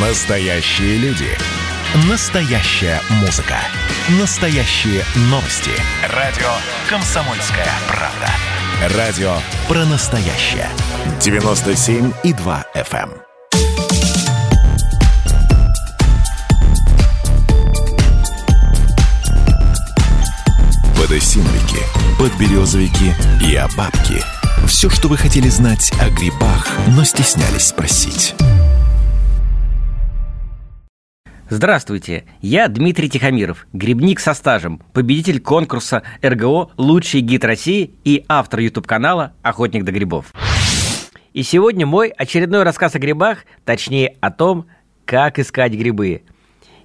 Настоящие люди. Настоящая музыка. Настоящие новости. Радио «Комсомольская правда». Радио про настоящее. 97,2 FM. эм. Подосиновики, подберезовики и обабки. Все, что вы хотели знать о грибах, но стеснялись спросить. Здравствуйте, я Дмитрий Тихомиров, грибник со стажем, победитель конкурса РГО «Лучший гид России» и автор YouTube-канала «Охотник до грибов». И сегодня мой очередной рассказ о грибах, точнее о том, как искать грибы.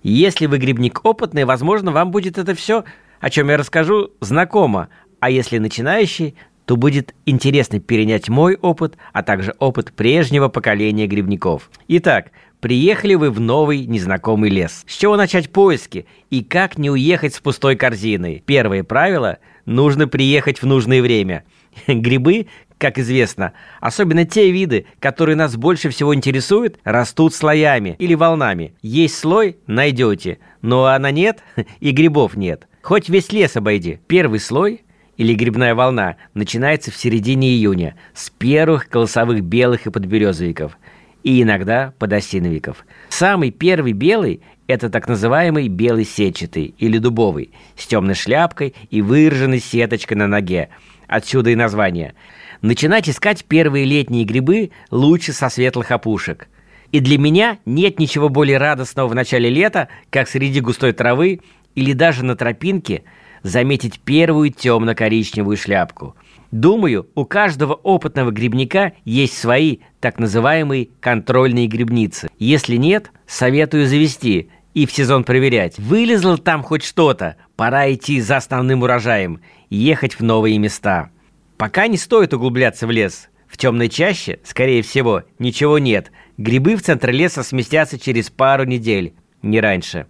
Если вы грибник опытный, возможно, вам будет это все, о чем я расскажу, знакомо, а если начинающий, то будет интересно перенять мой опыт, а также опыт прежнего поколения грибников. Итак, приехали вы в новый незнакомый лес. С чего начать поиски и как не уехать с пустой корзиной? Первое правило – нужно приехать в нужное время. Грибы, как известно, особенно те виды, которые нас больше всего интересуют, растут слоями или волнами. Есть слой – найдете, ну а на нет – и грибов нет. Хоть весь лес обойди. Первый слой – или грибная волна начинается в середине июня с первых колосовых белых и подберезовиков, и иногда подосиновиков. Самый первый белый – это так называемый белый сетчатый или дубовый, с темной шляпкой и выраженной сеточкой на ноге. Отсюда и название. Начинать искать первые летние грибы лучше со светлых опушек. И для меня нет ничего более радостного в начале лета, как среди густой травы или даже на тропинке – заметить первую темно-коричневую шляпку. Думаю, у каждого опытного грибника есть свои так называемые контрольные грибницы. Если нет, советую завести и в сезон проверять. Вылезло там хоть что-то, пора идти за основным урожаем, ехать в новые места. Пока не стоит углубляться в лес. В темной чаще, скорее всего, ничего нет. Грибы в центре леса сместятся через пару недель, не раньше.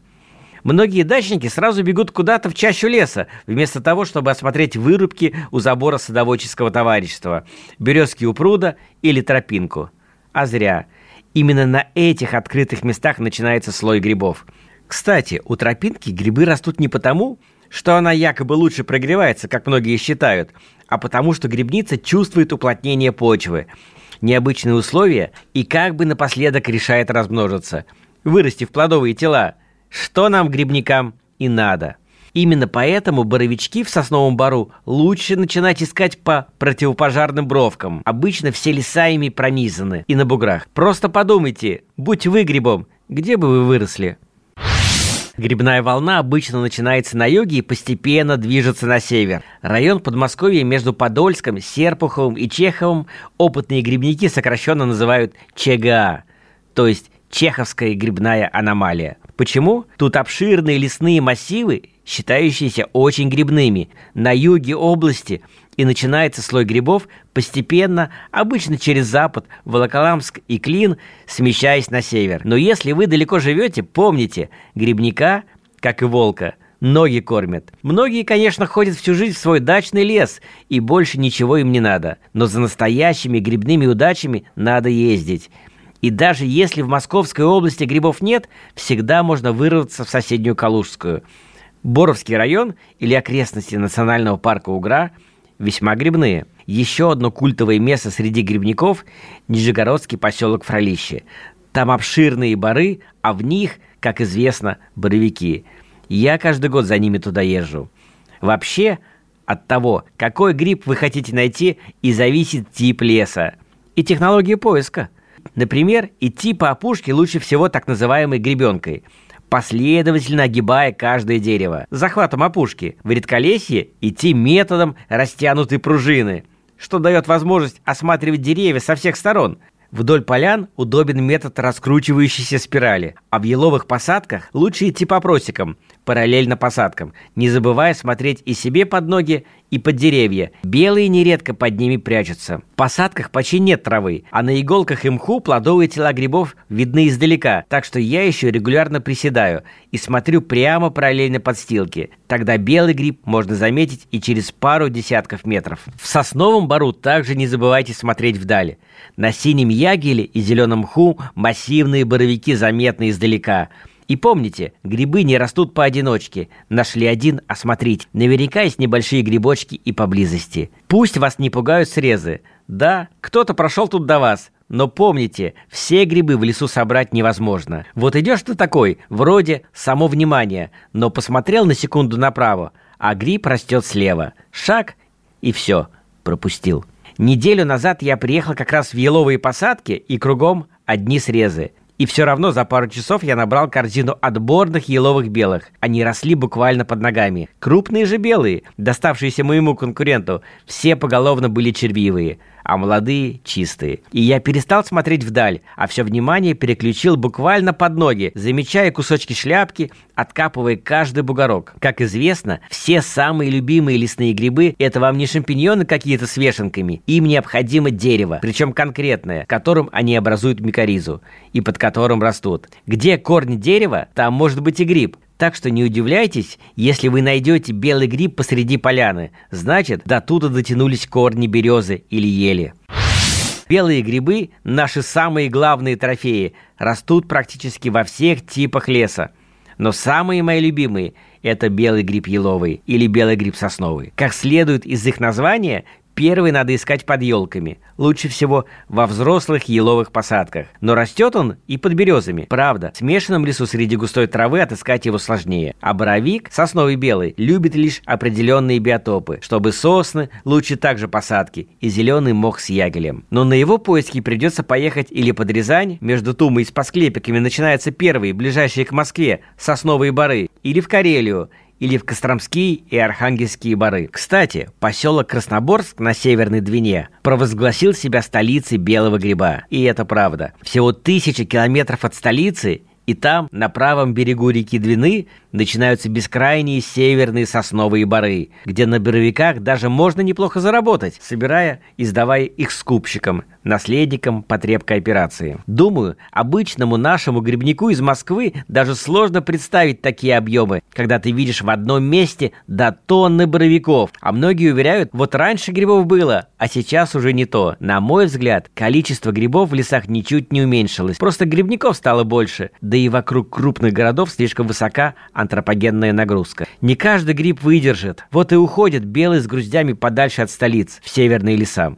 Многие дачники сразу бегут куда-то в чащу леса, вместо того, чтобы осмотреть вырубки у забора садоводческого товарищества, березки у пруда или тропинку. А зря. Именно на этих открытых местах начинается слой грибов. Кстати, у тропинки грибы растут не потому, что она якобы лучше прогревается, как многие считают, а потому что грибница чувствует уплотнение почвы, необычные условия и как бы напоследок решает размножиться, вырастив плодовые тела – что нам, грибникам, и надо. Именно поэтому боровички в сосновом бару лучше начинать искать по противопожарным бровкам. Обычно все леса ими пронизаны и на буграх. Просто подумайте, будь вы грибом, где бы вы выросли? Грибная волна обычно начинается на юге и постепенно движется на север. Район Подмосковья между Подольском, Серпуховым и Чеховым опытные грибники сокращенно называют ЧГА, то есть Чеховская грибная аномалия. Почему? Тут обширные лесные массивы, считающиеся очень грибными. На юге области и начинается слой грибов постепенно, обычно через запад, Волоколамск и Клин, смещаясь на север. Но если вы далеко живете, помните, грибника, как и волка, ноги кормят. Многие, конечно, ходят всю жизнь в свой дачный лес, и больше ничего им не надо. Но за настоящими грибными удачами надо ездить. И даже если в Московской области грибов нет, всегда можно вырваться в соседнюю Калужскую. Боровский район или окрестности национального парка Угра весьма грибные. Еще одно культовое место среди грибников – Нижегородский поселок Фролище. Там обширные бары, а в них, как известно, боровики. Я каждый год за ними туда езжу. Вообще, от того, какой гриб вы хотите найти, и зависит тип леса и технология поиска – Например, идти по опушке лучше всего так называемой гребенкой, последовательно огибая каждое дерево. Захватом опушки в редколесье идти методом растянутой пружины, что дает возможность осматривать деревья со всех сторон. Вдоль полян удобен метод раскручивающейся спирали, а в еловых посадках лучше идти по просекам, параллельно посадкам, не забывая смотреть и себе под ноги, и под деревья. Белые нередко под ними прячутся. В посадках почти нет травы, а на иголках и мху плодовые тела грибов видны издалека, так что я еще регулярно приседаю и смотрю прямо параллельно подстилки. Тогда белый гриб можно заметить и через пару десятков метров. В сосновом бару также не забывайте смотреть вдали. На синем ягеле и зеленом мху массивные боровики заметны издалека – и помните, грибы не растут поодиночке. Нашли один, осмотрите. Наверняка есть небольшие грибочки и поблизости. Пусть вас не пугают срезы. Да, кто-то прошел тут до вас. Но помните, все грибы в лесу собрать невозможно. Вот идешь ты такой, вроде само внимание, но посмотрел на секунду направо, а гриб растет слева. Шаг и все, пропустил. Неделю назад я приехал как раз в еловые посадки, и кругом одни срезы. И все равно за пару часов я набрал корзину отборных еловых белых. Они росли буквально под ногами. Крупные же белые, доставшиеся моему конкуренту, все поголовно были червивые а молодые – чистые. И я перестал смотреть вдаль, а все внимание переключил буквально под ноги, замечая кусочки шляпки, откапывая каждый бугорок. Как известно, все самые любимые лесные грибы – это вам не шампиньоны какие-то с вешенками, им необходимо дерево, причем конкретное, которым они образуют микоризу и под которым растут. Где корни дерева, там может быть и гриб, так что не удивляйтесь, если вы найдете белый гриб посреди поляны. Значит, до туда дотянулись корни березы или ели. Белые грибы – наши самые главные трофеи, растут практически во всех типах леса. Но самые мои любимые – это белый гриб еловый или белый гриб сосновый. Как следует из их названия, Первый надо искать под елками, лучше всего во взрослых еловых посадках. Но растет он и под березами. Правда, в смешанном лесу среди густой травы отыскать его сложнее. А боровик, сосновый белый, любит лишь определенные биотопы, чтобы сосны, лучше также посадки, и зеленый мох с ягелем. Но на его поиски придется поехать или под Рязань, между Тумой и Спасклепиками начинаются первые, ближайшие к Москве, сосновые бары, или в Карелию, или в Костромские и Архангельские бары. Кстати, поселок Красноборск на Северной Двине провозгласил себя столицей белого гриба. И это правда. Всего тысячи километров от столицы и там, на правом берегу реки Двины, начинаются бескрайние северные сосновые бары, где на боровиках даже можно неплохо заработать, собирая и сдавая их скупщикам, наследникам потребкооперации. Думаю, обычному нашему грибнику из Москвы даже сложно представить такие объемы, когда ты видишь в одном месте до тонны боровиков. А многие уверяют, вот раньше грибов было, а сейчас уже не то. На мой взгляд, количество грибов в лесах ничуть не уменьшилось. Просто грибников стало больше, да и вокруг крупных городов слишком высока антропогенная нагрузка. Не каждый гриб выдержит. Вот и уходит белый с груздями подальше от столиц, в северные леса.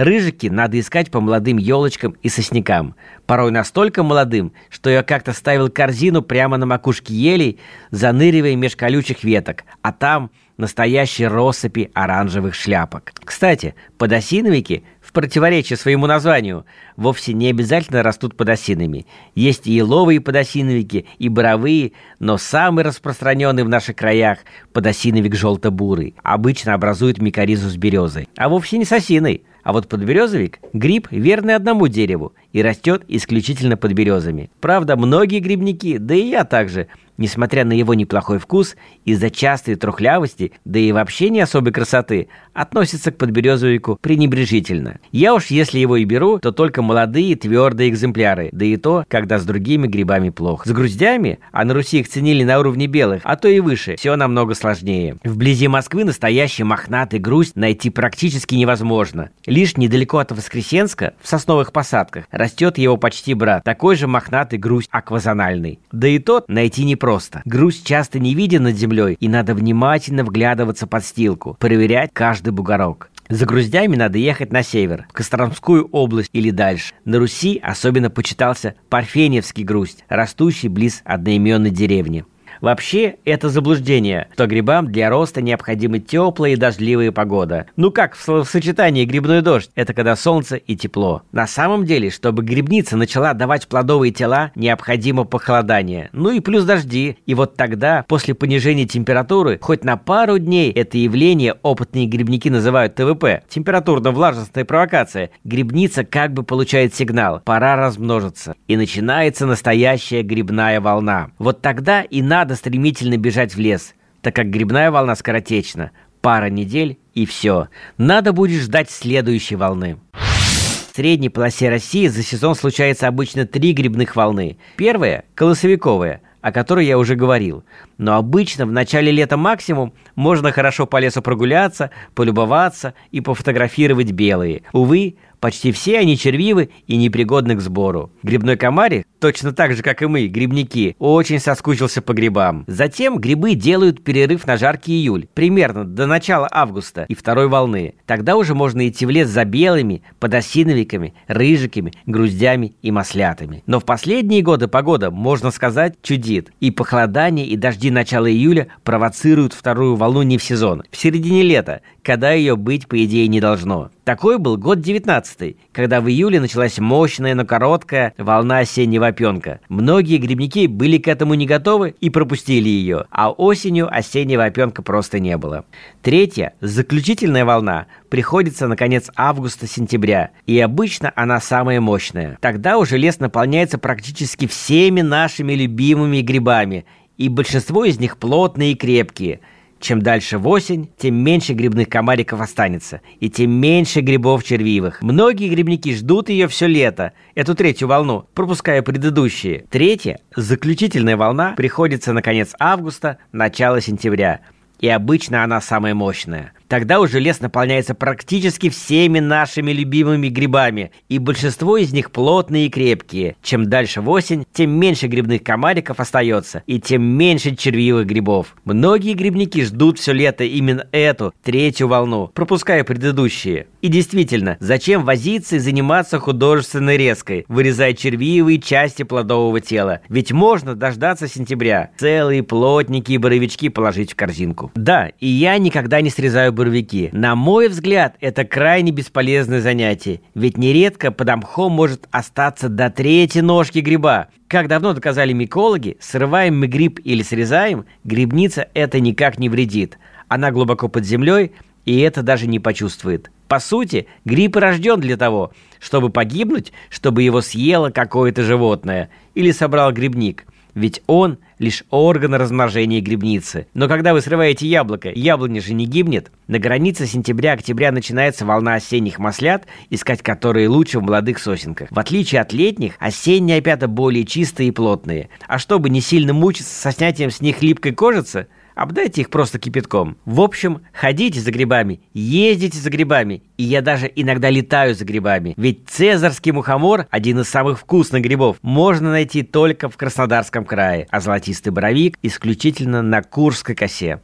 Рыжики надо искать по молодым елочкам и соснякам. Порой настолько молодым, что я как-то ставил корзину прямо на макушке елей, заныривая меж колючих веток, а там настоящие россыпи оранжевых шляпок. Кстати, подосиновики, в противоречие своему названию, вовсе не обязательно растут подосинами. Есть и еловые подосиновики, и боровые, но самый распространенный в наших краях подосиновик желто-бурый. Обычно образует микоризу с березой, а вовсе не с осиной. А вот подберезовик – гриб, верный одному дереву, и растет исключительно под березами. Правда, многие грибники, да и я также, несмотря на его неплохой вкус, из-за частой трухлявости, да и вообще не особой красоты, относятся к подберезовику пренебрежительно. Я уж если его и беру, то только молодые твердые экземпляры, да и то, когда с другими грибами плохо. С груздями, а на Руси их ценили на уровне белых, а то и выше, все намного сложнее. Вблизи Москвы настоящий мохнатый грусть найти практически невозможно. Лишь недалеко от Воскресенска, в сосновых посадках, растет его почти брат, такой же мохнатый грусть аквазональный. Да и тот найти непросто. Грусть часто не виден над землей, и надо внимательно вглядываться под стилку, проверять каждый бугорок. За груздями надо ехать на север, в Костромскую область или дальше. На Руси особенно почитался Парфеневский грусть, растущий близ одноименной деревни. Вообще, это заблуждение, что грибам для роста необходима теплая и дождливая погода. Ну как в словосочетании грибной дождь? Это когда солнце и тепло. На самом деле, чтобы грибница начала давать плодовые тела, необходимо похолодание. Ну и плюс дожди. И вот тогда, после понижения температуры, хоть на пару дней это явление опытные грибники называют ТВП, температурно-влажностная провокация, грибница как бы получает сигнал, пора размножиться. И начинается настоящая грибная волна. Вот тогда и надо надо стремительно бежать в лес, так как грибная волна скоротечна. Пара недель и все. Надо будет ждать следующей волны. В средней полосе России за сезон случается обычно три грибных волны. Первая – колосовиковая, о которой я уже говорил. Но обычно в начале лета максимум можно хорошо по лесу прогуляться, полюбоваться и пофотографировать белые. Увы, Почти все они червивы и непригодны к сбору. Грибной комарик, точно так же, как и мы, грибники, очень соскучился по грибам. Затем грибы делают перерыв на жаркий июль, примерно до начала августа и второй волны. Тогда уже можно идти в лес за белыми, подосиновиками, рыжиками, груздями и маслятами. Но в последние годы погода, можно сказать, чудит. И похолодание, и дожди начала июля провоцируют вторую волну не в сезон, в середине лета, когда ее быть, по идее, не должно. Такой был год 19 когда в июле началась мощная, но короткая волна осеннего опенка. Многие грибники были к этому не готовы и пропустили ее, а осенью осеннего опенка просто не было. Третья, заключительная волна, приходится на конец августа-сентября, и обычно она самая мощная. Тогда уже лес наполняется практически всеми нашими любимыми грибами, и большинство из них плотные и крепкие – чем дальше в осень, тем меньше грибных комариков останется, и тем меньше грибов червивых. Многие грибники ждут ее все лето, эту третью волну, пропуская предыдущие. Третья, заключительная волна, приходится на конец августа, начало сентября, и обычно она самая мощная. Тогда уже лес наполняется практически всеми нашими любимыми грибами, и большинство из них плотные и крепкие. Чем дальше в осень, тем меньше грибных комариков остается, и тем меньше червивых грибов. Многие грибники ждут все лето именно эту, третью волну, пропуская предыдущие. И действительно, зачем возиться и заниматься художественной резкой, вырезая червивые части плодового тела? Ведь можно дождаться сентября, целые плотники и боровички положить в корзинку. Да, и я никогда не срезаю буровики. На мой взгляд, это крайне бесполезное занятие, ведь нередко под мхом может остаться до третьей ножки гриба. Как давно доказали микологи, срываем мы гриб или срезаем, грибница это никак не вредит. Она глубоко под землей, и это даже не почувствует. По сути, гриб рожден для того, чтобы погибнуть, чтобы его съело какое-то животное или собрал грибник – ведь он лишь орган размножения грибницы. Но когда вы срываете яблоко, яблоня же не гибнет. На границе сентября-октября начинается волна осенних маслят, искать которые лучше в молодых сосенках. В отличие от летних, осенние опята более чистые и плотные. А чтобы не сильно мучиться со снятием с них липкой кожицы – обдайте их просто кипятком. В общем, ходите за грибами, ездите за грибами, и я даже иногда летаю за грибами. Ведь цезарский мухомор, один из самых вкусных грибов, можно найти только в Краснодарском крае, а золотистый боровик исключительно на Курской косе.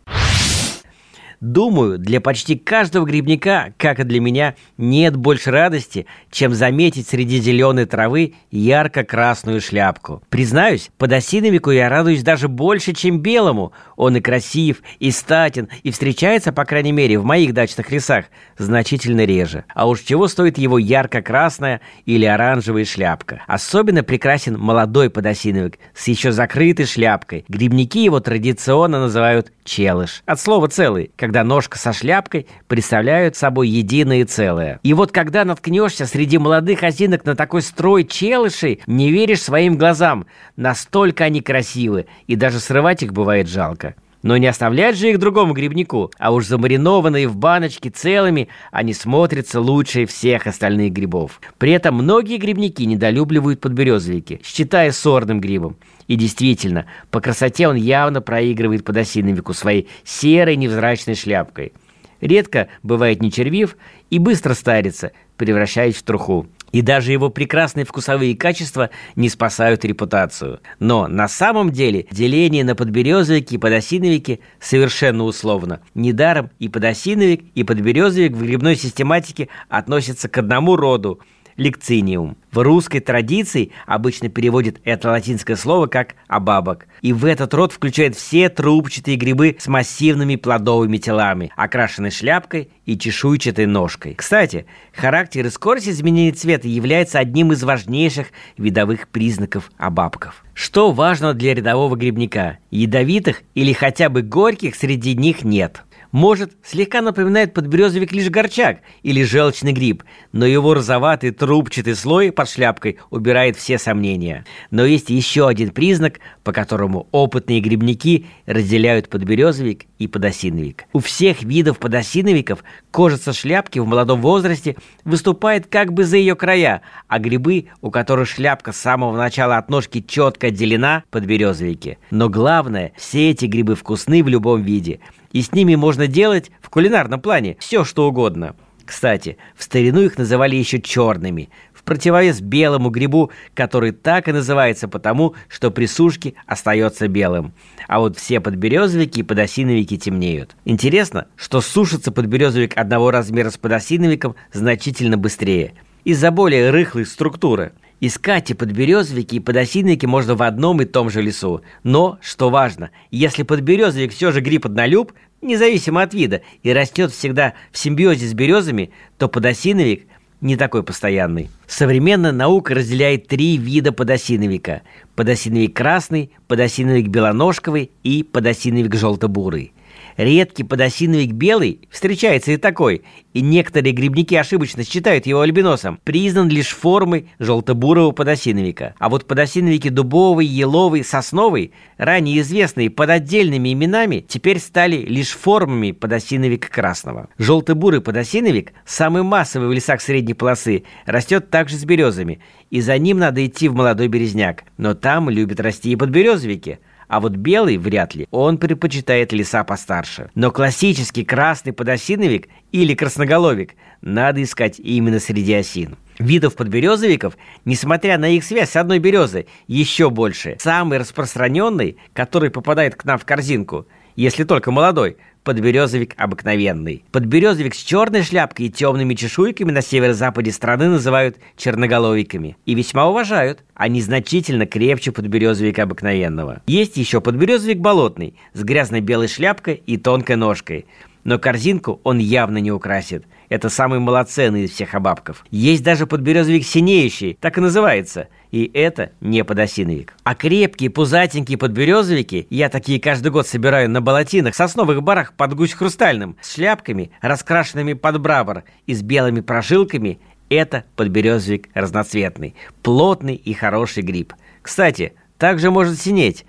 Думаю, для почти каждого грибника, как и для меня, нет больше радости, чем заметить среди зеленой травы ярко-красную шляпку. Признаюсь, подосиновику я радуюсь даже больше, чем белому. Он и красив, и статен, и встречается, по крайней мере, в моих дачных лесах значительно реже. А уж чего стоит его ярко-красная или оранжевая шляпка. Особенно прекрасен молодой подосиновик с еще закрытой шляпкой. Грибники его традиционно называют челыш. От слова «целый», когда ножка со шляпкой представляют собой единое целое. И вот когда наткнешься среди молодых осинок на такой строй челышей, не веришь своим глазам. Настолько они красивы, и даже срывать их бывает жалко. Но не оставлять же их другому грибнику, а уж замаринованные в баночке целыми, они смотрятся лучше всех остальных грибов. При этом многие грибники недолюбливают подберезовики, считая сорным грибом. И действительно, по красоте он явно проигрывает подосиновику своей серой невзрачной шляпкой. Редко бывает нечервив и быстро старится, превращаясь в труху. И даже его прекрасные вкусовые качества не спасают репутацию. Но на самом деле деление на подберезовики и подосиновики совершенно условно. Недаром и подосиновик, и подберезовик в грибной систематике относятся к одному роду – лекциниум. В русской традиции обычно переводит это латинское слово как «абабок». И в этот род включает все трубчатые грибы с массивными плодовыми телами, окрашенной шляпкой и чешуйчатой ножкой. Кстати, характер и скорость изменения цвета является одним из важнейших видовых признаков абабков. Что важно для рядового грибника? Ядовитых или хотя бы горьких среди них нет – Может, слегка напоминает подберезовик лишь горчак или желчный гриб, но его розоватый трубчатый слой под шляпкой убирает все сомнения. Но есть еще один признак, по которому опытные грибники разделяют подберезовик и подосиновик. У всех видов подосиновиков кожица шляпки в молодом возрасте выступает как бы за ее края, а грибы, у которых шляпка с самого начала от ножки четко отделена, подберезовики. Но главное, все эти грибы вкусны в любом виде – и с ними можно делать в кулинарном плане все, что угодно. Кстати, в старину их называли еще черными, в противовес белому грибу, который так и называется потому, что при сушке остается белым. А вот все подберезовики и подосиновики темнеют. Интересно, что сушится подберезовик одного размера с подосиновиком значительно быстрее из-за более рыхлой структуры – Искать и подберезовики, и подосиновики можно в одном и том же лесу. Но, что важно, если подберезовик все же гриб однолюб, независимо от вида, и растет всегда в симбиозе с березами, то подосиновик не такой постоянный. Современная наука разделяет три вида подосиновика. Подосиновик красный, подосиновик белоножковый и подосиновик желто-бурый. Редкий подосиновик белый, встречается и такой, и некоторые грибники ошибочно считают его альбиносом, признан лишь формой желто-бурого подосиновика. А вот подосиновики дубовый, еловый, сосновый, ранее известные под отдельными именами, теперь стали лишь формами подосиновика красного. Желто-бурый подосиновик, самый массовый в лесах средней полосы, растет также с березами, и за ним надо идти в молодой березняк. Но там любят расти и подберезовики – а вот белый вряд ли. Он предпочитает леса постарше. Но классический красный подосиновик или красноголовик надо искать именно среди осин. Видов подберезовиков, несмотря на их связь с одной березой, еще больше. Самый распространенный, который попадает к нам в корзинку, если только молодой, подберезовик обыкновенный. Подберезовик с черной шляпкой и темными чешуйками на северо-западе страны называют черноголовиками. И весьма уважают. Они значительно крепче подберезовика обыкновенного. Есть еще подберезовик болотный, с грязной белой шляпкой и тонкой ножкой. Но корзинку он явно не украсит. Это самый малоценный из всех обабков. Есть даже подберезовик синеющий, так и называется. И это не подосиновик. А крепкие, пузатенькие подберезовики, я такие каждый год собираю на болотинах, сосновых барах под гусь хрустальным, с шляпками, раскрашенными под брабор и с белыми прожилками, это подберезовик разноцветный, плотный и хороший гриб. Кстати, также может синеть.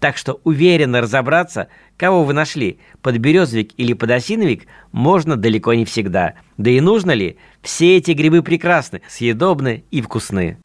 Так что уверенно разобраться, кого вы нашли, подберезовик или подосиновик, можно далеко не всегда. Да и нужно ли? Все эти грибы прекрасны, съедобны и вкусны.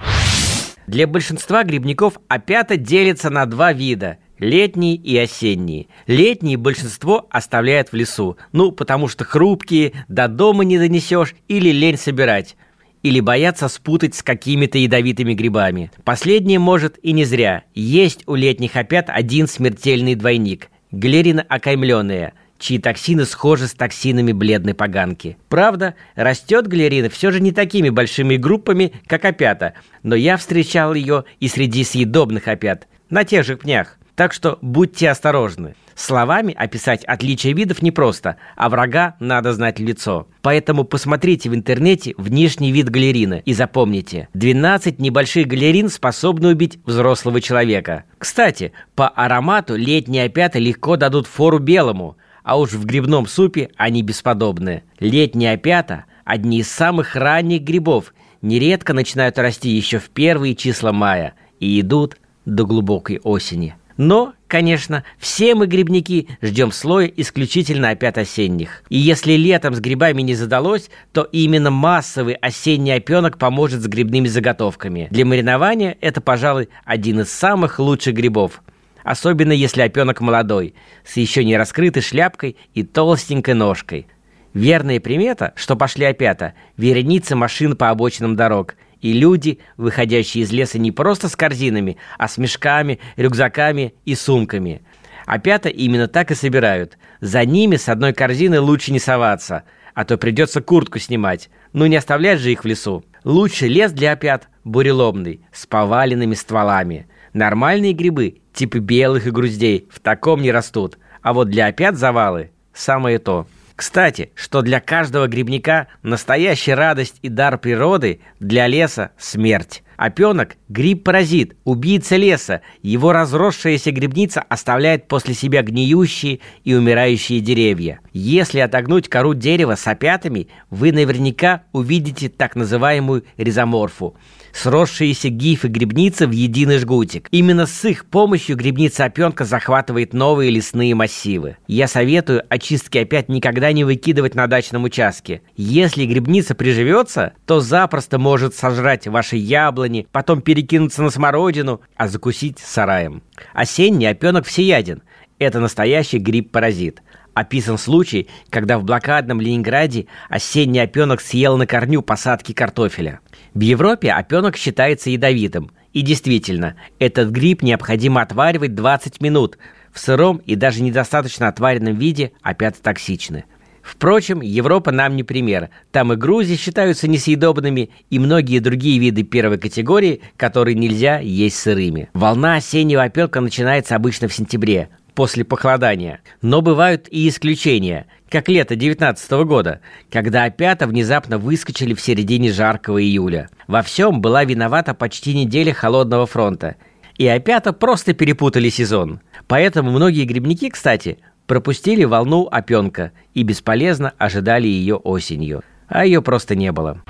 Для большинства грибников опята делится на два вида – летние и осенние. Летние большинство оставляют в лесу, ну, потому что хрупкие, до дома не донесешь или лень собирать или боятся спутать с какими-то ядовитыми грибами. Последнее может и не зря. Есть у летних опят один смертельный двойник – галерина окаймленная, чьи токсины схожи с токсинами бледной поганки. Правда, растет галерина все же не такими большими группами, как опята, но я встречал ее и среди съедобных опят, на тех же пнях. Так что будьте осторожны. Словами описать отличия видов непросто, а врага надо знать лицо. Поэтому посмотрите в интернете внешний вид галерины и запомните, 12 небольших галерин способны убить взрослого человека. Кстати, по аромату летние опята легко дадут фору белому, а уж в грибном супе они бесподобны. Летние опята – одни из самых ранних грибов, нередко начинают расти еще в первые числа мая и идут до глубокой осени. Но, конечно, все мы, грибники, ждем слоя исключительно опят осенних. И если летом с грибами не задалось, то именно массовый осенний опенок поможет с грибными заготовками. Для маринования это, пожалуй, один из самых лучших грибов. Особенно если опенок молодой, с еще не раскрытой шляпкой и толстенькой ножкой. Верная примета, что пошли опята, вереница машин по обочинам дорог – и люди, выходящие из леса не просто с корзинами, а с мешками, рюкзаками и сумками. А пята именно так и собирают. За ними с одной корзины лучше не соваться, а то придется куртку снимать. Ну не оставлять же их в лесу. Лучше лес для опят буреломный, с поваленными стволами. Нормальные грибы, типа белых и груздей, в таком не растут. А вот для опят завалы – самое то. Кстати, что для каждого грибника настоящая радость и дар природы, для леса – смерть. Опенок – гриб-паразит, убийца леса. Его разросшаяся грибница оставляет после себя гниющие и умирающие деревья. Если отогнуть кору дерева с опятами, вы наверняка увидите так называемую ризоморфу – сросшиеся гифы грибницы в единый жгутик. Именно с их помощью грибница опенка захватывает новые лесные массивы. Я советую очистки опять никогда не выкидывать на дачном участке. Если грибница приживется, то запросто может сожрать ваши яблони, потом перекинуться на смородину, а закусить сараем. Осенний опенок всеяден. Это настоящий гриб-паразит. Описан случай, когда в блокадном Ленинграде осенний опенок съел на корню посадки картофеля. В Европе опенок считается ядовитым. И действительно, этот гриб необходимо отваривать 20 минут. В сыром и даже недостаточно отваренном виде опята токсичны. Впрочем, Европа нам не пример. Там и Грузии считаются несъедобными, и многие другие виды первой категории, которые нельзя есть сырыми. Волна осеннего опенка начинается обычно в сентябре после похолодания. Но бывают и исключения, как лето 19 года, когда опята внезапно выскочили в середине жаркого июля. Во всем была виновата почти неделя холодного фронта. И опята просто перепутали сезон. Поэтому многие грибники, кстати, пропустили волну опенка и бесполезно ожидали ее осенью. А ее просто не было.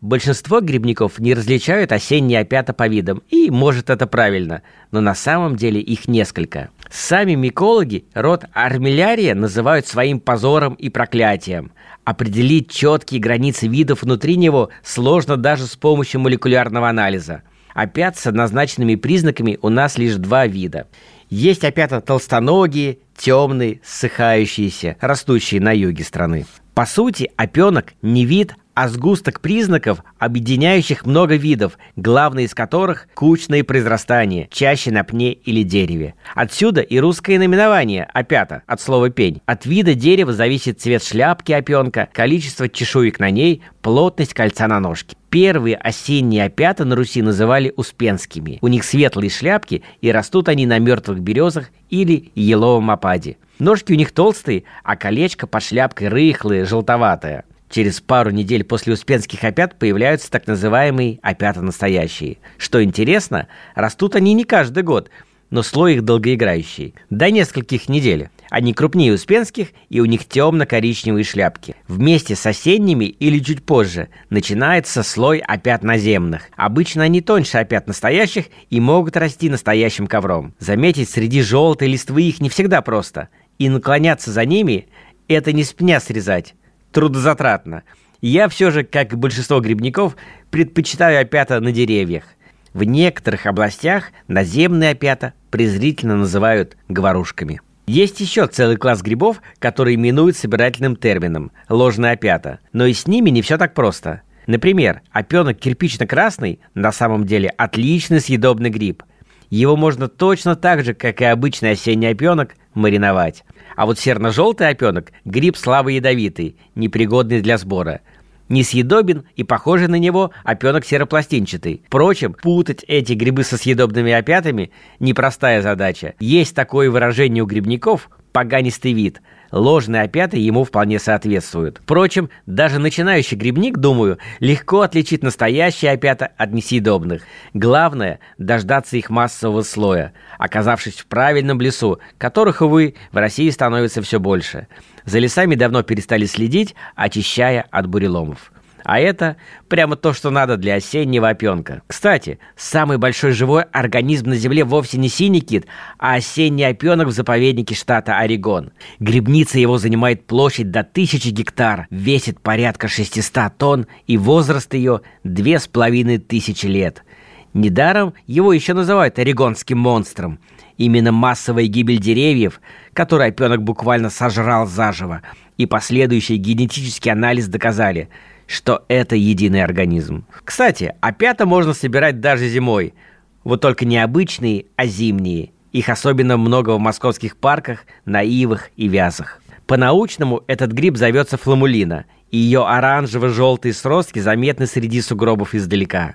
Большинство грибников не различают осенние опята по видам, и, может, это правильно, но на самом деле их несколько. Сами микологи род армиллярия называют своим позором и проклятием. Определить четкие границы видов внутри него сложно даже с помощью молекулярного анализа. Опят с однозначными признаками у нас лишь два вида. Есть опята толстоногие, темные, ссыхающиеся, растущие на юге страны. По сути, опенок не вид, а сгусток признаков, объединяющих много видов, главный из которых – кучные произрастания, чаще на пне или дереве. Отсюда и русское наименование «опята» от слова «пень». От вида дерева зависит цвет шляпки опенка, количество чешуек на ней, плотность кольца на ножке. Первые осенние опята на Руси называли успенскими. У них светлые шляпки, и растут они на мертвых березах или еловом опаде. Ножки у них толстые, а колечко под шляпкой рыхлое, желтоватое. Через пару недель после Успенских опят появляются так называемые опята настоящие. Что интересно, растут они не каждый год, но слой их долгоиграющий. До нескольких недель. Они крупнее успенских, и у них темно-коричневые шляпки. Вместе с осенними или чуть позже начинается слой опят наземных. Обычно они тоньше опят настоящих и могут расти настоящим ковром. Заметить среди желтой листвы их не всегда просто. И наклоняться за ними – это не с пня срезать, трудозатратно. Я все же, как и большинство грибников, предпочитаю опята на деревьях. В некоторых областях наземные опята презрительно называют говорушками. Есть еще целый класс грибов, которые именуют собирательным термином – ложная опята. Но и с ними не все так просто. Например, опенок кирпично-красный на самом деле отличный съедобный гриб. Его можно точно так же, как и обычный осенний опенок, мариновать. А вот серно-желтый опенок – гриб слабо ядовитый, непригодный для сбора. Несъедобен и похожий на него опенок серопластинчатый. Впрочем, путать эти грибы со съедобными опятами – непростая задача. Есть такое выражение у грибников – поганистый вид – ложные опята ему вполне соответствуют. Впрочем, даже начинающий грибник, думаю, легко отличить настоящие опята от несъедобных. Главное – дождаться их массового слоя, оказавшись в правильном лесу, которых, увы, в России становится все больше. За лесами давно перестали следить, очищая от буреломов. А это прямо то, что надо для осеннего опенка. Кстати, самый большой живой организм на Земле вовсе не синий кит, а осенний опенок в заповеднике штата Орегон. Грибница его занимает площадь до тысячи гектар, весит порядка 600 тонн и возраст ее две с половиной тысячи лет. Недаром его еще называют орегонским монстром. Именно массовая гибель деревьев, которую опенок буквально сожрал заживо, и последующий генетический анализ доказали – что это единый организм. Кстати, опята можно собирать даже зимой. Вот только не обычные, а зимние. Их особенно много в московских парках, на ивах и вязах. По-научному этот гриб зовется фламулина, и ее оранжево-желтые сростки заметны среди сугробов издалека.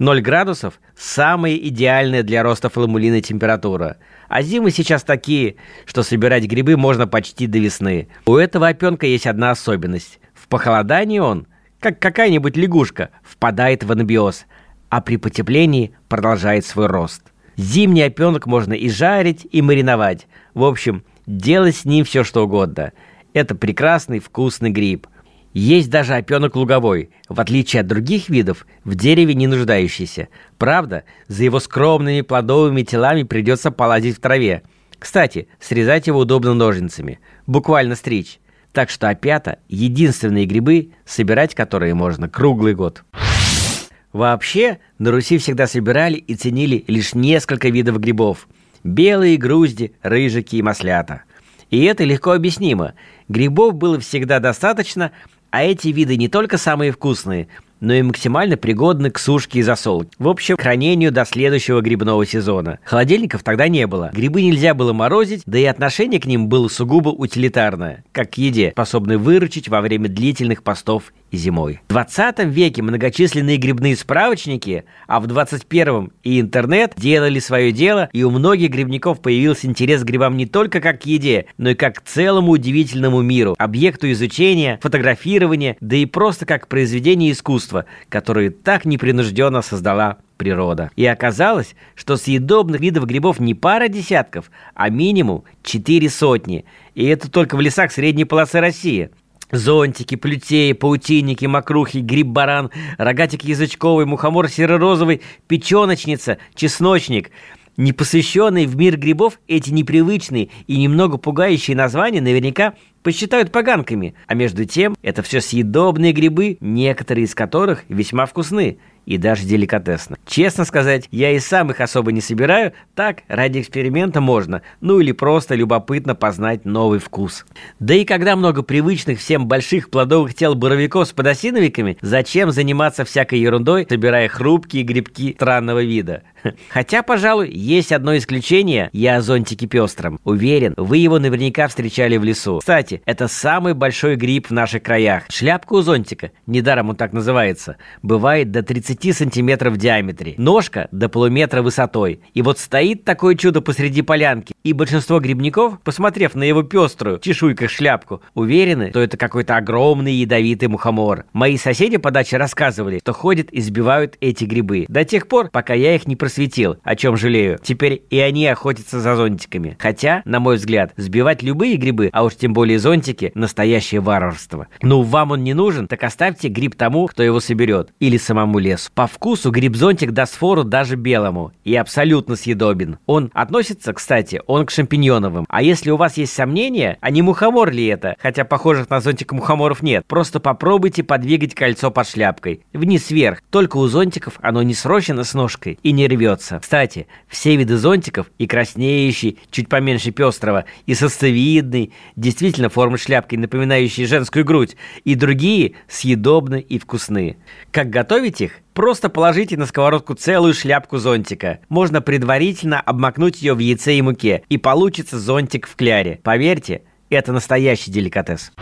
0 градусов – самая идеальная для роста фламулины температура. А зимы сейчас такие, что собирать грибы можно почти до весны. У этого опенка есть одна особенность. В похолодании он как какая-нибудь лягушка, впадает в анабиоз. а при потеплении продолжает свой рост. Зимний опенок можно и жарить, и мариновать. В общем, делать с ним все что угодно. Это прекрасный вкусный гриб. Есть даже опенок луговой, в отличие от других видов, в дереве не нуждающийся. Правда, за его скромными плодовыми телами придется полазить в траве. Кстати, срезать его удобно ножницами. Буквально стричь. Так что опята – единственные грибы, собирать которые можно круглый год. Вообще, на Руси всегда собирали и ценили лишь несколько видов грибов. Белые грузди, рыжики и маслята. И это легко объяснимо. Грибов было всегда достаточно, а эти виды не только самые вкусные, но и максимально пригодны к сушке и засолке. В общем, хранению до следующего грибного сезона. Холодильников тогда не было. Грибы нельзя было морозить, да и отношение к ним было сугубо утилитарное, как к еде, способной выручить во время длительных постов и зимой. В 20 веке многочисленные грибные справочники, а в 21 и интернет делали свое дело, и у многих грибников появился интерес к грибам не только как к еде, но и как к целому удивительному миру, объекту изучения, фотографирования, да и просто как к произведению искусства, которое так непринужденно создала природа. И оказалось, что съедобных видов грибов не пара десятков, а минимум четыре сотни. И это только в лесах средней полосы России. Зонтики, плютеи, паутинники, мокрухи, гриб-баран, рогатик язычковый, мухомор серо-розовый, печеночница, чесночник. Непосвященные в мир грибов эти непривычные и немного пугающие названия наверняка посчитают поганками. А между тем, это все съедобные грибы, некоторые из которых весьма вкусны и даже деликатесно. Честно сказать, я и сам их особо не собираю, так, ради эксперимента можно, ну или просто любопытно познать новый вкус. Да и когда много привычных всем больших плодовых тел буровиков с подосиновиками, зачем заниматься всякой ерундой, собирая хрупкие грибки странного вида? Хотя, пожалуй, есть одно исключение, я о зонтике пестром. Уверен, вы его наверняка встречали в лесу. Кстати, это самый большой гриб в наших краях. Шляпка у зонтика, недаром он так называется, бывает до 30 30 сантиметров в диаметре, ножка до полуметра высотой. И вот стоит такое чудо посреди полянки, и большинство грибников, посмотрев на его пеструю чешуйках шляпку, уверены, что это какой-то огромный ядовитый мухомор. Мои соседи по даче рассказывали, что ходят и сбивают эти грибы. До тех пор, пока я их не просветил, о чем жалею. Теперь и они охотятся за зонтиками. Хотя, на мой взгляд, сбивать любые грибы, а уж тем более зонтики, настоящее варварство. Ну, вам он не нужен, так оставьте гриб тому, кто его соберет. Или самому лесу. По вкусу гриб-зонтик даст фору даже белому и абсолютно съедобен. Он относится, кстати, он к шампиньоновым. А если у вас есть сомнения, а не мухомор ли это, хотя похожих на зонтик мухоморов нет, просто попробуйте подвигать кольцо под шляпкой. Вниз-вверх. Только у зонтиков оно не срощено с ножкой и не рвется. Кстати, все виды зонтиков, и краснеющий, чуть поменьше пестрого, и состовидный, действительно формы шляпки, напоминающие женскую грудь, и другие съедобны и вкусны. Как готовить их? Просто положите на сковородку целую шляпку зонтика. Можно предварительно обмакнуть ее в яйце и муке, и получится зонтик в кляре. Поверьте, это настоящий деликатес.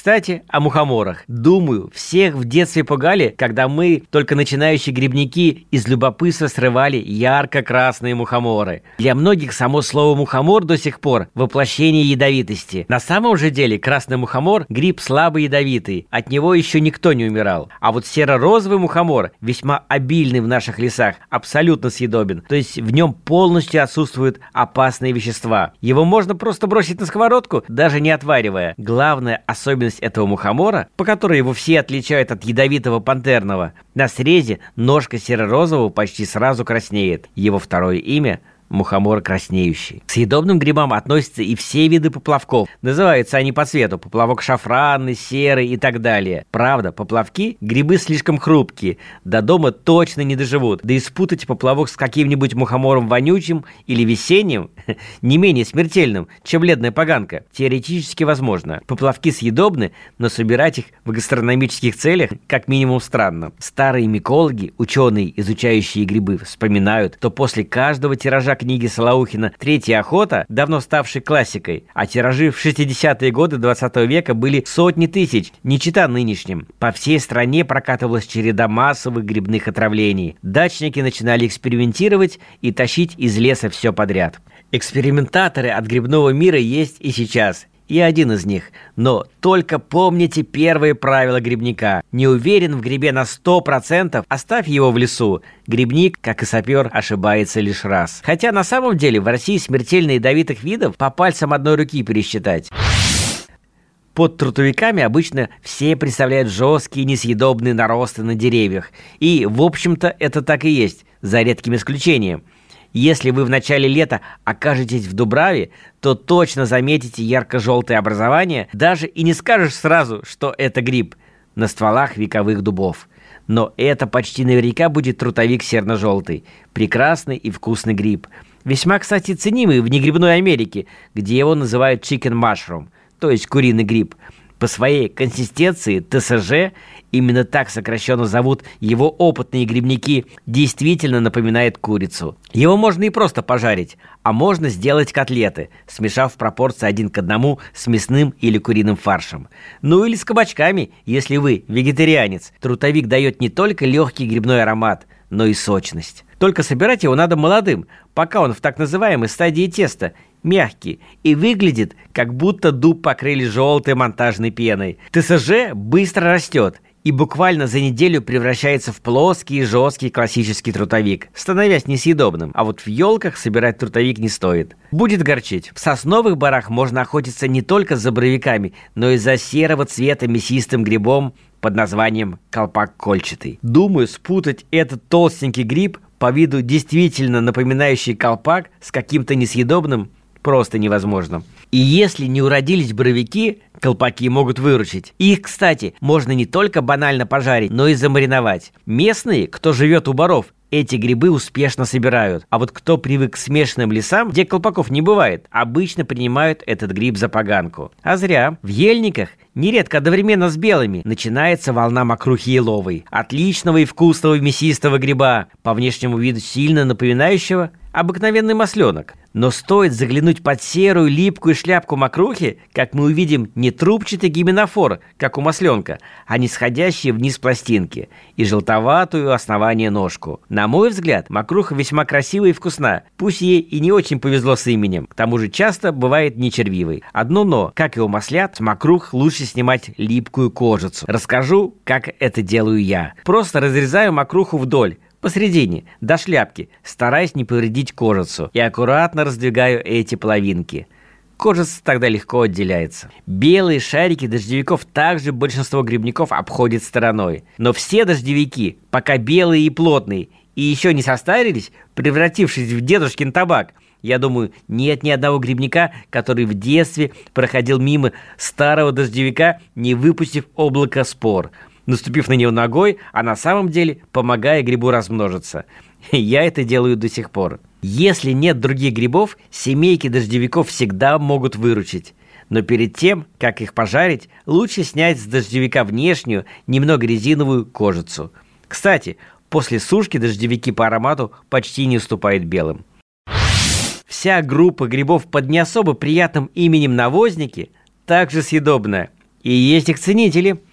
Кстати, о мухоморах. Думаю, всех в детстве пугали, когда мы, только начинающие грибники, из любопытства срывали ярко-красные мухоморы. Для многих само слово «мухомор» до сих пор воплощение ядовитости. На самом же деле красный мухомор – гриб слабо ядовитый, от него еще никто не умирал. А вот серо-розовый мухомор, весьма обильный в наших лесах, абсолютно съедобен. То есть в нем полностью отсутствуют опасные вещества. Его можно просто бросить на сковородку, даже не отваривая. Главная особенность особенность этого мухомора, по которой его все отличают от ядовитого пантерного, на срезе ножка серо-розового почти сразу краснеет. Его второе имя мухомор краснеющий. К съедобным грибам относятся и все виды поплавков. Называются они по цвету. Поплавок шафранный, серый и так далее. Правда, поплавки – грибы слишком хрупкие. До дома точно не доживут. Да и спутать поплавок с каким-нибудь мухомором вонючим или весенним не менее смертельным, чем ледная поганка. Теоретически возможно. Поплавки съедобны, но собирать их в гастрономических целях как минимум странно. Старые микологи, ученые, изучающие грибы, вспоминают, что после каждого тиража книги Салаухина «Третья охота», давно ставшей классикой, а тиражи в 60-е годы 20 века были сотни тысяч, не чита нынешним. По всей стране прокатывалась череда массовых грибных отравлений. Дачники начинали экспериментировать и тащить из леса все подряд. Экспериментаторы от грибного мира есть и сейчас. Я один из них. Но только помните первые правила грибника. Не уверен в грибе на 100%, оставь его в лесу. Грибник, как и сапер, ошибается лишь раз. Хотя на самом деле в России смертельно ядовитых видов по пальцам одной руки пересчитать. Под трутовиками обычно все представляют жесткие несъедобные наросты на деревьях. И, в общем-то, это так и есть, за редким исключением. Если вы в начале лета окажетесь в Дубраве, то точно заметите ярко-желтое образование, даже и не скажешь сразу, что это гриб на стволах вековых дубов. Но это почти наверняка будет трутовик серно-желтый. Прекрасный и вкусный гриб. Весьма, кстати, ценимый в негрибной Америке, где его называют chicken mushroom – то есть куриный гриб, по своей консистенции ТСЖ, именно так сокращенно зовут его опытные грибники, действительно напоминает курицу. Его можно и просто пожарить, а можно сделать котлеты, смешав пропорции один к одному с мясным или куриным фаршем. Ну или с кабачками, если вы вегетарианец. Трутовик дает не только легкий грибной аромат, но и сочность. Только собирать его надо молодым, пока он в так называемой стадии теста, мягкий и выглядит, как будто дуб покрыли желтой монтажной пеной. ТСЖ быстро растет и буквально за неделю превращается в плоский, жесткий классический трутовик, становясь несъедобным. А вот в елках собирать трутовик не стоит. Будет горчить. В сосновых барах можно охотиться не только за боровиками, но и за серого цвета мясистым грибом под названием колпак кольчатый. Думаю, спутать этот толстенький гриб по виду действительно напоминающий колпак с каким-то несъедобным просто невозможно. И если не уродились боровики, колпаки могут выручить. Их, кстати, можно не только банально пожарить, но и замариновать. Местные, кто живет у боров, эти грибы успешно собирают. А вот кто привык к смешанным лесам, где колпаков не бывает, обычно принимают этот гриб за поганку. А зря. В ельниках Нередко одновременно с белыми начинается волна мокрухи еловой, отличного и вкусного мясистого гриба, по внешнему виду сильно напоминающего обыкновенный масленок. Но стоит заглянуть под серую липкую шляпку мокрухи, как мы увидим не трубчатый гименофор, как у масленка, а нисходящие вниз пластинки и желтоватую основание ножку. На мой взгляд, мокруха весьма красивая и вкусна, пусть ей и не очень повезло с именем, к тому же часто бывает нечервивой. Одно но, как и у маслят, с мокрух лучше снимать липкую кожицу. Расскажу, как это делаю я. Просто разрезаю мокруху вдоль, посередине, до шляпки, стараясь не повредить кожицу, и аккуратно раздвигаю эти половинки. Кожица тогда легко отделяется. Белые шарики дождевиков также большинство грибников обходит стороной. Но все дождевики, пока белые и плотные, и еще не состарились, превратившись в дедушкин табак, я думаю, нет ни одного грибника, который в детстве проходил мимо старого дождевика, не выпустив облако спор – наступив на него ногой, а на самом деле помогая грибу размножиться. Я это делаю до сих пор. Если нет других грибов, семейки дождевиков всегда могут выручить. Но перед тем, как их пожарить, лучше снять с дождевика внешнюю, немного резиновую кожицу. Кстати, после сушки дождевики по аромату почти не уступают белым. Вся группа грибов под не особо приятным именем навозники также съедобная. И есть их ценители –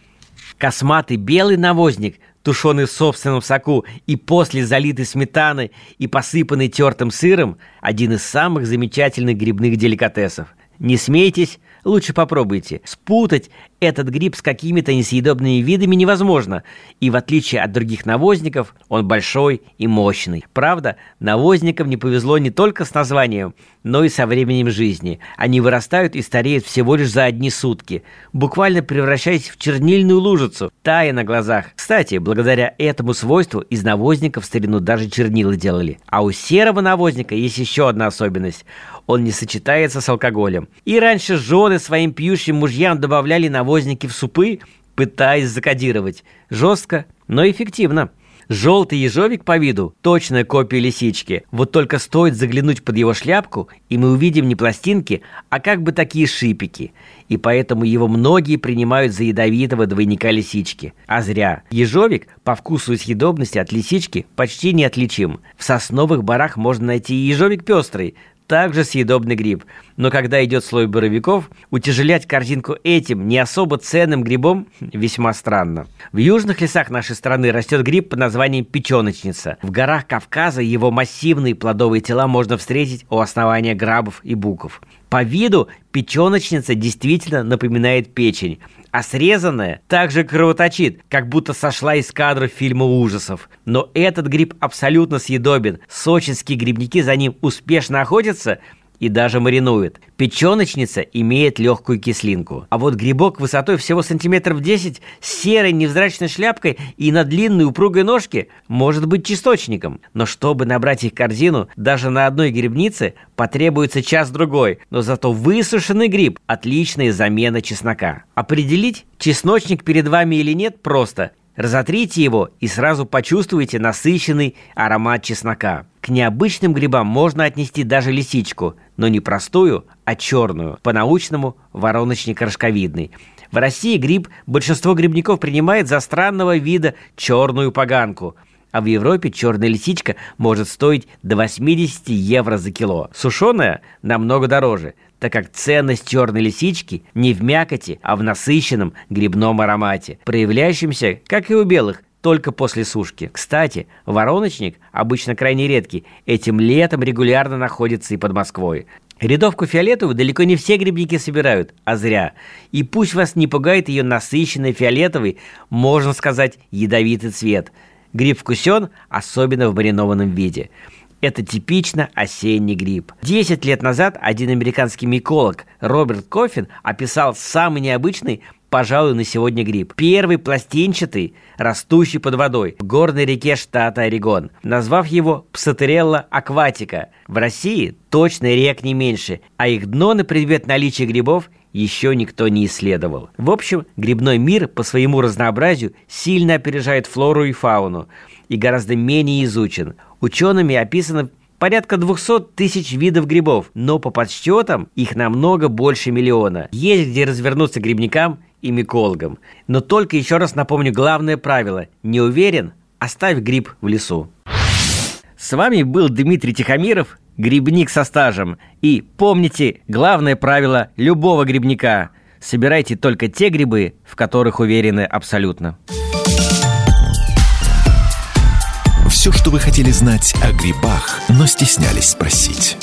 Косматый белый навозник, тушеный в собственном соку и после залитый сметаной и посыпанный тертым сыром, один из самых замечательных грибных деликатесов. Не смейтесь, лучше попробуйте. Спутать этот гриб с какими-то несъедобными видами невозможно, и в отличие от других навозников, он большой и мощный. Правда, навозникам не повезло не только с названием, но и со временем жизни. Они вырастают и стареют всего лишь за одни сутки, буквально превращаясь в чернильную лужицу, тая на глазах. Кстати, благодаря этому свойству из навозников в старину даже чернила делали. А у серого навозника есть еще одна особенность – он не сочетается с алкоголем. И раньше жены своим пьющим мужьям добавляли навозники в супы, пытаясь закодировать. Жестко, но эффективно. Желтый ежовик по виду – точная копия лисички. Вот только стоит заглянуть под его шляпку, и мы увидим не пластинки, а как бы такие шипики. И поэтому его многие принимают за ядовитого двойника лисички. А зря. Ежовик по вкусу и съедобности от лисички почти неотличим. В сосновых барах можно найти и ежовик пестрый, также съедобный гриб. Но когда идет слой боровиков, утяжелять корзинку этим не особо ценным грибом весьма странно. В южных лесах нашей страны растет гриб под названием печеночница. В горах Кавказа его массивные плодовые тела можно встретить у основания грабов и буков. По виду печеночница действительно напоминает печень, а срезанная также кровоточит, как будто сошла из кадров фильма ужасов. Но этот гриб абсолютно съедобен. Сочинские грибники за ним успешно охотятся – и даже маринуют. Печеночница имеет легкую кислинку. А вот грибок высотой всего сантиметров 10 с серой невзрачной шляпкой и на длинной упругой ножке может быть чесночником. Но чтобы набрать их корзину, даже на одной грибнице потребуется час-другой. Но зато высушенный гриб – отличная замена чеснока. Определить, чесночник перед вами или нет, просто – Разотрите его и сразу почувствуете насыщенный аромат чеснока. К необычным грибам можно отнести даже лисичку, но не простую, а черную, по-научному вороночник-рожковидный. В России гриб большинство грибников принимает за странного вида черную поганку – а в Европе черная лисичка может стоить до 80 евро за кило. Сушеная намного дороже, так как ценность черной лисички не в мякоти, а в насыщенном грибном аромате, проявляющемся, как и у белых, только после сушки. Кстати, вороночник, обычно крайне редкий, этим летом регулярно находится и под Москвой. Рядовку фиолетовую далеко не все грибники собирают, а зря. И пусть вас не пугает ее насыщенный фиолетовый, можно сказать, ядовитый цвет – Гриб вкусен, особенно в маринованном виде. Это типично осенний гриб. Десять лет назад один американский миколог Роберт Кофин описал самый необычный, пожалуй, на сегодня гриб. Первый пластинчатый, растущий под водой в горной реке штата Орегон, назвав его Псатерелла акватика. В России точно рек не меньше, а их дно на предмет наличия грибов еще никто не исследовал. В общем, грибной мир по своему разнообразию сильно опережает флору и фауну и гораздо менее изучен. Учеными описано порядка 200 тысяч видов грибов, но по подсчетам их намного больше миллиона. Есть где развернуться грибникам и микологам. Но только еще раз напомню главное правило. Не уверен? Оставь гриб в лесу. С вами был Дмитрий Тихомиров, грибник со стажем. И помните главное правило любого грибника – собирайте только те грибы, в которых уверены абсолютно. Все, что вы хотели знать о грибах, но стеснялись спросить.